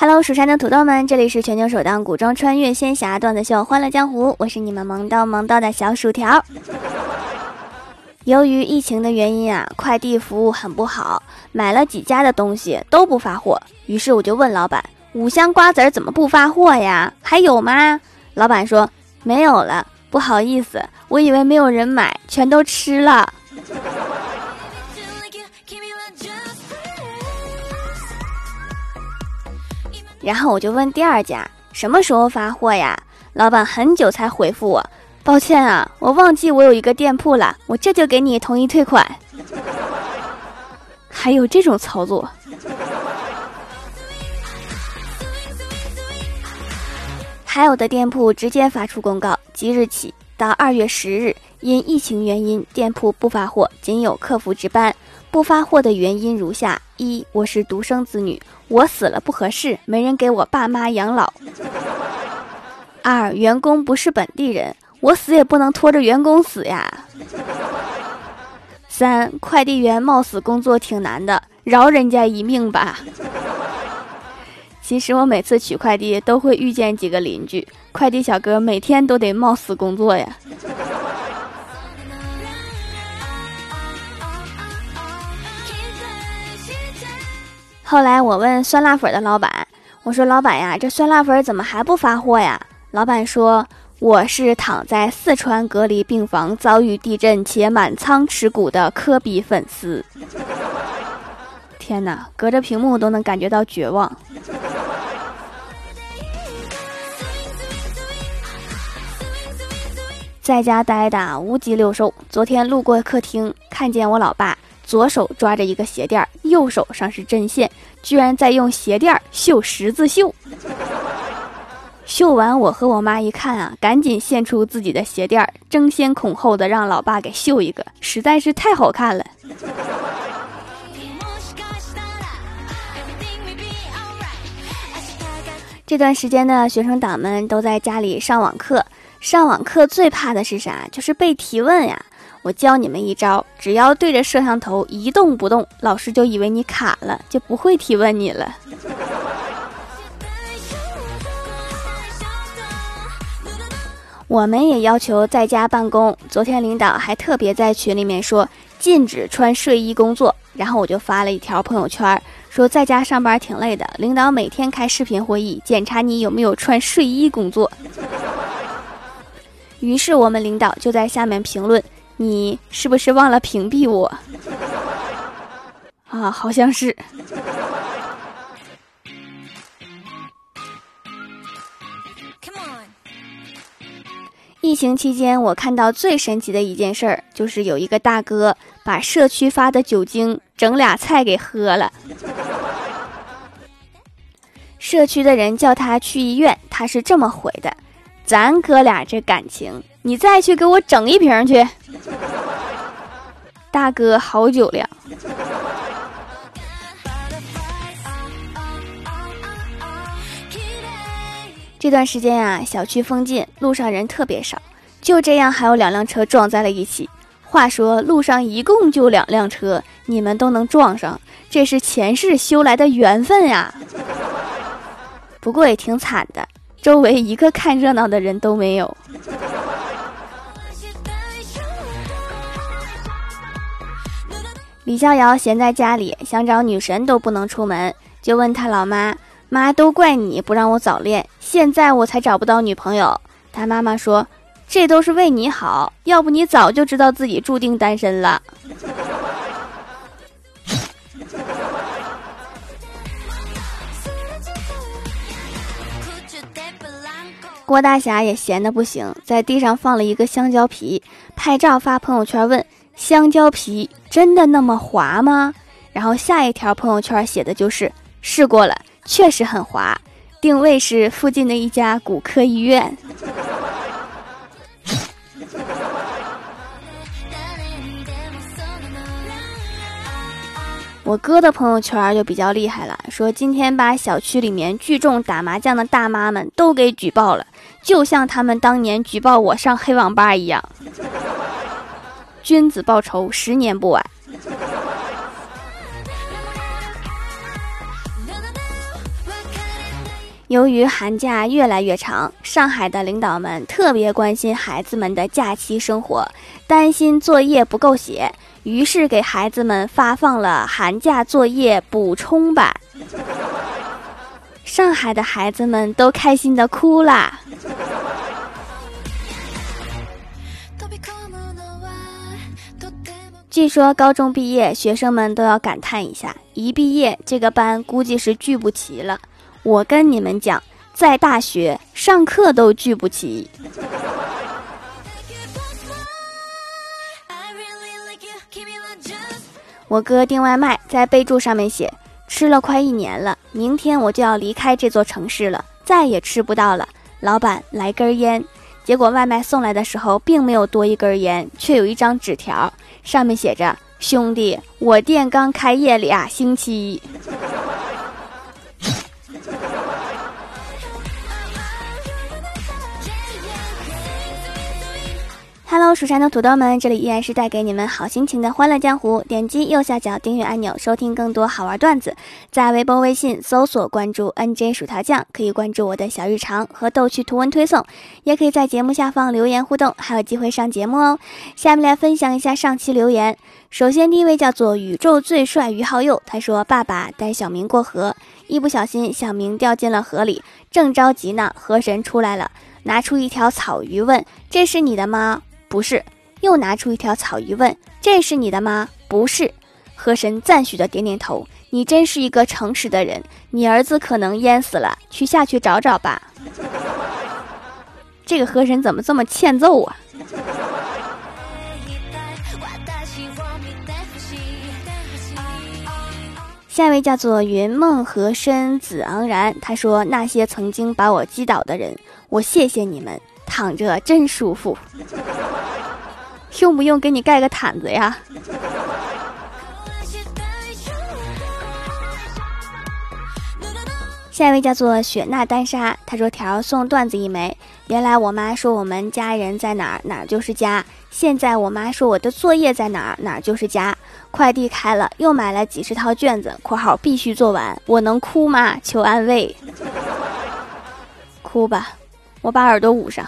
！Hello，蜀山的土豆们，这里是全球首档古装穿越仙侠段子秀《欢乐江湖》，我是你们萌到萌到的小薯条。由于疫情的原因啊，快递服务很不好，买了几家的东西都不发货，于是我就问老板：“五香瓜子怎么不发货呀？还有吗？”老板说：“没有了，不好意思，我以为没有人买，全都吃了。”然后我就问第二家什么时候发货呀？老板很久才回复我，抱歉啊，我忘记我有一个店铺了，我这就给你统一退款。还有这种操作？还有的店铺直接发出公告，即日起到二月十日，因疫情原因，店铺不发货，仅有客服值班。不发货的原因如下：一，我是独生子女，我死了不合适，没人给我爸妈养老；二，员工不是本地人，我死也不能拖着员工死呀；三，快递员冒死工作挺难的，饶人家一命吧。其实我每次取快递都会遇见几个邻居，快递小哥每天都得冒死工作呀。后来我问酸辣粉的老板，我说：“老板呀，这酸辣粉怎么还不发货呀？”老板说：“我是躺在四川隔离病房遭遇地震且满仓持股的科比粉丝。”天哪，隔着屏幕都能感觉到绝望。在家待的无鸡六兽，昨天路过客厅，看见我老爸。左手抓着一个鞋垫右手上是针线，居然在用鞋垫绣十字绣。绣完，我和我妈一看啊，赶紧献出自己的鞋垫争先恐后的让老爸给绣一个，实在是太好看了。这段时间的学生党们都在家里上网课，上网课最怕的是啥？就是被提问呀。我教你们一招，只要对着摄像头一动不动，老师就以为你卡了，就不会提问你了。我们也要求在家办公。昨天领导还特别在群里面说禁止穿睡衣工作，然后我就发了一条朋友圈，说在家上班挺累的，领导每天开视频会议检查你有没有穿睡衣工作。于是我们领导就在下面评论。你是不是忘了屏蔽我？啊，好像是。疫情期间，我看到最神奇的一件事儿，就是有一个大哥把社区发的酒精整俩菜给喝了。社区的人叫他去医院，他是这么回的：“咱哥俩这感情。”你再去给我整一瓶去，大哥，好酒量。这段时间呀，小区封禁，路上人特别少，就这样还有两辆车撞在了一起。话说路上一共就两辆车，你们都能撞上，这是前世修来的缘分呀。不过也挺惨的，周围一个看热闹的人都没有。李逍遥闲在家里，想找女神都不能出门，就问他老妈：“妈，都怪你不让我早恋，现在我才找不到女朋友。”他妈妈说：“这都是为你好，要不你早就知道自己注定单身了。”郭大侠也闲得不行，在地上放了一个香蕉皮，拍照发朋友圈问。香蕉皮真的那么滑吗？然后下一条朋友圈写的就是试过了，确实很滑，定位是附近的一家骨科医院。我哥的朋友圈就比较厉害了，说今天把小区里面聚众打麻将的大妈们都给举报了，就像他们当年举报我上黑网吧一样。君子报仇，十年不晚。由于寒假越来越长，上海的领导们特别关心孩子们的假期生活，担心作业不够写。于是给孩子们发放了寒假作业补充版，上海的孩子们都开心的哭啦。据说高中毕业，学生们都要感叹一下：一毕业，这个班估计是聚不齐了。我跟你们讲，在大学上课都聚不齐。我哥订外卖，在备注上面写：“吃了快一年了，明天我就要离开这座城市了，再也吃不到了。”老板来根烟，结果外卖送来的时候，并没有多一根烟，却有一张纸条，上面写着：“兄弟，我店刚开业俩星期。” Hello，蜀山的土豆们，这里依然是带给你们好心情的欢乐江湖。点击右下角订阅按钮，收听更多好玩段子。在微博、微信搜索关注 NJ 薯条酱，可以关注我的小日常和逗趣图文推送，也可以在节目下方留言互动，还有机会上节目哦。下面来分享一下上期留言。首先，第一位叫做宇宙最帅于浩佑，他说：“爸爸带小明过河，一不小心小明掉进了河里，正着急呢，河神出来了，拿出一条草鱼问：这是你的吗？”不是，又拿出一条草鱼问：“这是你的吗？”不是，河神赞许的点点头：“你真是一个诚实的人。你儿子可能淹死了，去下去找找吧。”这个河神怎么这么欠揍啊？下一位叫做云梦河深子昂然，他说：“那些曾经把我击倒的人，我谢谢你们，躺着真舒服。”用不用给你盖个毯子呀？下一位叫做雪娜丹莎，他说：“条送段子一枚。原来我妈说我们家人在哪儿哪儿就是家，现在我妈说我的作业在哪儿哪儿就是家。快递开了，又买了几十套卷子（括号必须做完），我能哭吗？求安慰。哭吧，我把耳朵捂上。”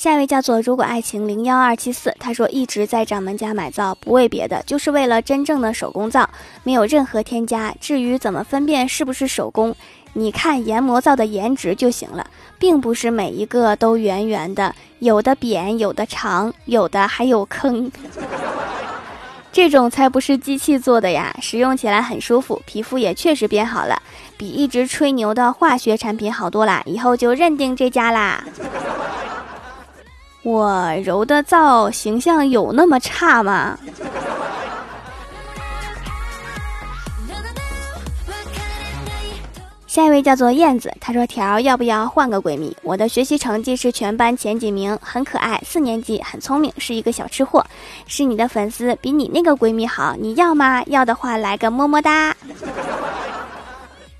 下一位叫做如果爱情零幺二七四，他说一直在掌门家买皂，不为别的，就是为了真正的手工皂，没有任何添加。至于怎么分辨是不是手工，你看研磨皂的颜值就行了，并不是每一个都圆圆的，有的扁，有的长，有的还有坑，这种才不是机器做的呀！使用起来很舒服，皮肤也确实变好了，比一直吹牛的化学产品好多啦，以后就认定这家啦。我揉的皂形象有那么差吗？下一位叫做燕子，她说：“条要不要换个闺蜜？我的学习成绩是全班前几名，很可爱，四年级，很聪明，是一个小吃货，是你的粉丝，比你那个闺蜜好，你要吗？要的话来个么么哒。”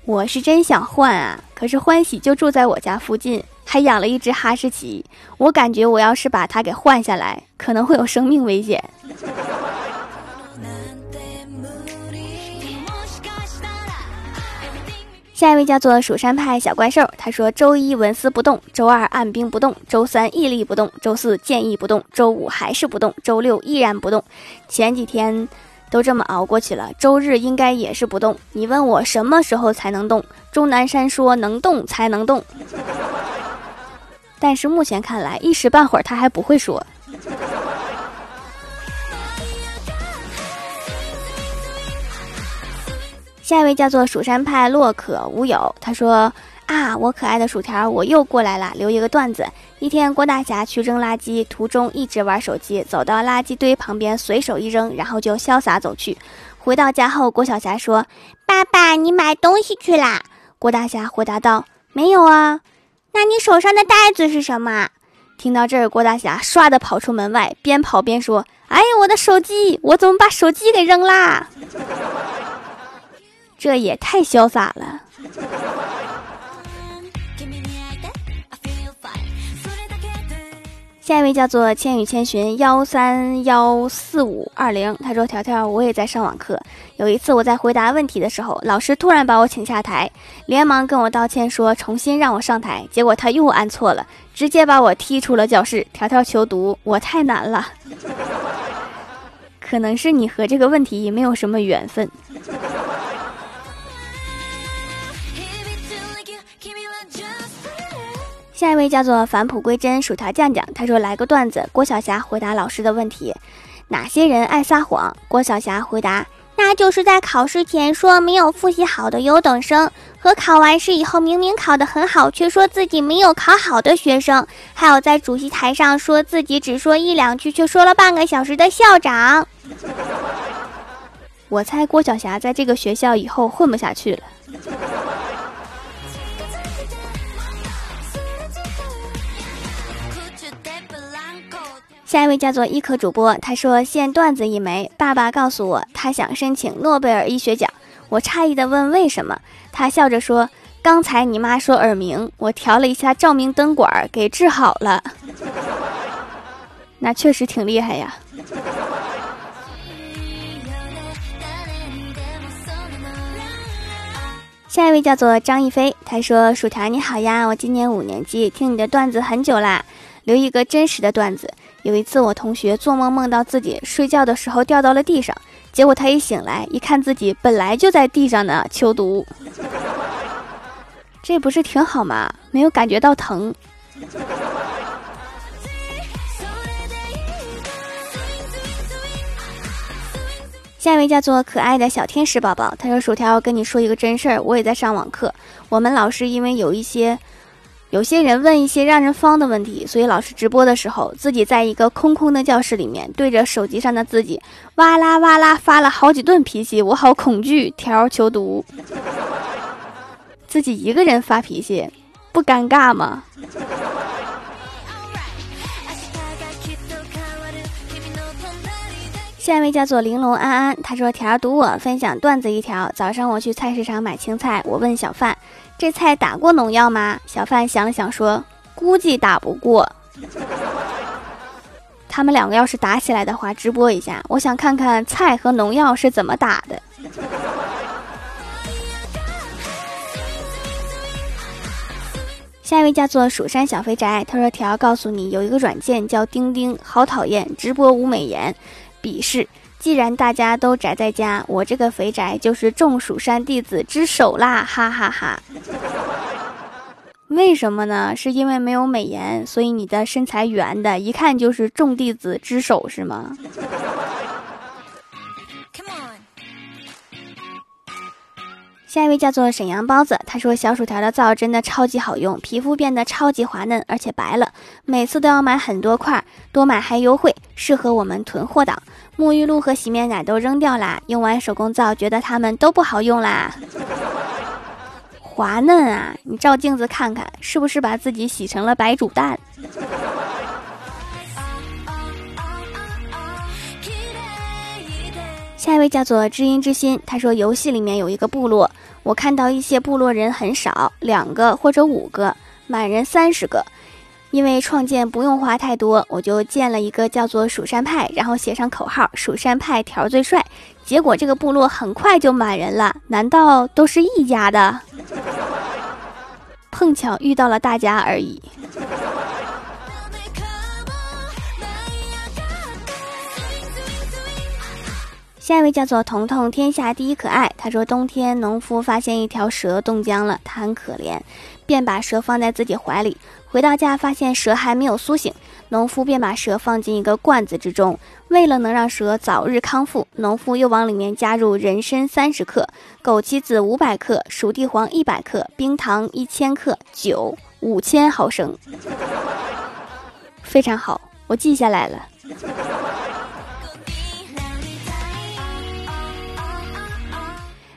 我是真想换啊，可是欢喜就住在我家附近。还养了一只哈士奇，我感觉我要是把它给换下来，可能会有生命危险。下一位叫做蜀山派小怪兽，他说：周一纹丝不动，周二按兵不动，周三屹立不动，周四建议不动，周五还是不动，周六依然不动。前几天都这么熬过去了，周日应该也是不动。你问我什么时候才能动？钟南山说：能动才能动。但是目前看来，一时半会儿他还不会说。下一位叫做蜀山派洛可无有，他说：“啊，我可爱的薯条，我又过来了，留一个段子。一天，郭大侠去扔垃圾，途中一直玩手机，走到垃圾堆旁边随手一扔，然后就潇洒走去。回到家后，郭晓霞说：“爸爸，你买东西去啦？”郭大侠回答道：“没有啊。”那你手上的袋子是什么？听到这儿，郭大侠唰的跑出门外，边跑边说：“哎呀，我的手机！我怎么把手机给扔啦？这也太潇洒了。”下一位叫做千与千寻幺三幺四五二零，他说：“条条，我也在上网课。有一次我在回答问题的时候，老师突然把我请下台，连忙跟我道歉，说重新让我上台。结果他又按错了，直接把我踢出了教室。条条求读，我太难了，可能是你和这个问题没有什么缘分。”下一位叫做返璞归真薯条酱酱，他说来个段子。郭晓霞回答老师的问题：哪些人爱撒谎？郭晓霞回答：那就是在考试前说没有复习好的优等生，和考完试以后明明考得很好却说自己没有考好的学生，还有在主席台上说自己只说一两句却说了半个小时的校长。我猜郭晓霞在这个学校以后混不下去了。下一位叫做医科主播，他说现段子一枚。爸爸告诉我，他想申请诺贝尔医学奖。我诧异的问为什么，他笑着说：“刚才你妈说耳鸣，我调了一下照明灯管，给治好了。那确实挺厉害呀。”下一位叫做张一飞，他说：“薯条你好呀，我今年五年级，听你的段子很久啦，留一个真实的段子。”有一次，我同学做梦梦到自己睡觉的时候掉到了地上，结果他一醒来，一看自己本来就在地上呢，求读。这不是挺好吗？没有感觉到疼。下一位叫做可爱的小天使宝宝，他说：“薯条，跟你说一个真事儿，我也在上网课，我们老师因为有一些。”有些人问一些让人方的问题，所以老师直播的时候，自己在一个空空的教室里面，对着手机上的自己，哇啦哇啦发了好几顿脾气，我好恐惧。条求读，自己一个人发脾气，不尴尬吗？下一位叫做玲珑安安，他说：“条读我分享段子一条。早上我去菜市场买青菜，我问小贩。”这菜打过农药吗？小贩想了想说：“估计打不过。”他们两个要是打起来的话，直播一下，我想看看菜和农药是怎么打的。下一位叫做蜀山小肥宅，他说：“条告诉你，有一个软件叫钉钉，好讨厌，直播无美颜，鄙视。”既然大家都宅在家，我这个肥宅就是众蜀山弟子之首啦！哈哈哈。为什么呢？是因为没有美颜，所以你的身材圆的，一看就是众弟子之首，是吗？下一位叫做沈阳包子，他说小薯条的皂真的超级好用，皮肤变得超级滑嫩，而且白了。每次都要买很多块，多买还优惠，适合我们囤货党。沐浴露和洗面奶都扔掉啦，用完手工皂觉得它们都不好用啦。滑嫩啊，你照镜子看看，是不是把自己洗成了白煮蛋？下一位叫做知音之心，他说游戏里面有一个部落，我看到一些部落人很少，两个或者五个，满人三十个。因为创建不用花太多，我就建了一个叫做蜀山派，然后写上口号“蜀山派条最帅”。结果这个部落很快就满人了，难道都是一家的？碰巧遇到了大家而已。下一位叫做彤彤，天下第一可爱。他说：冬天，农夫发现一条蛇冻僵了，他很可怜，便把蛇放在自己怀里。回到家，发现蛇还没有苏醒，农夫便把蛇放进一个罐子之中。为了能让蛇早日康复，农夫又往里面加入人参三十克、枸杞子五百克、熟地黄一百克、冰糖一千克、酒五千毫升。非常好，我记下来了。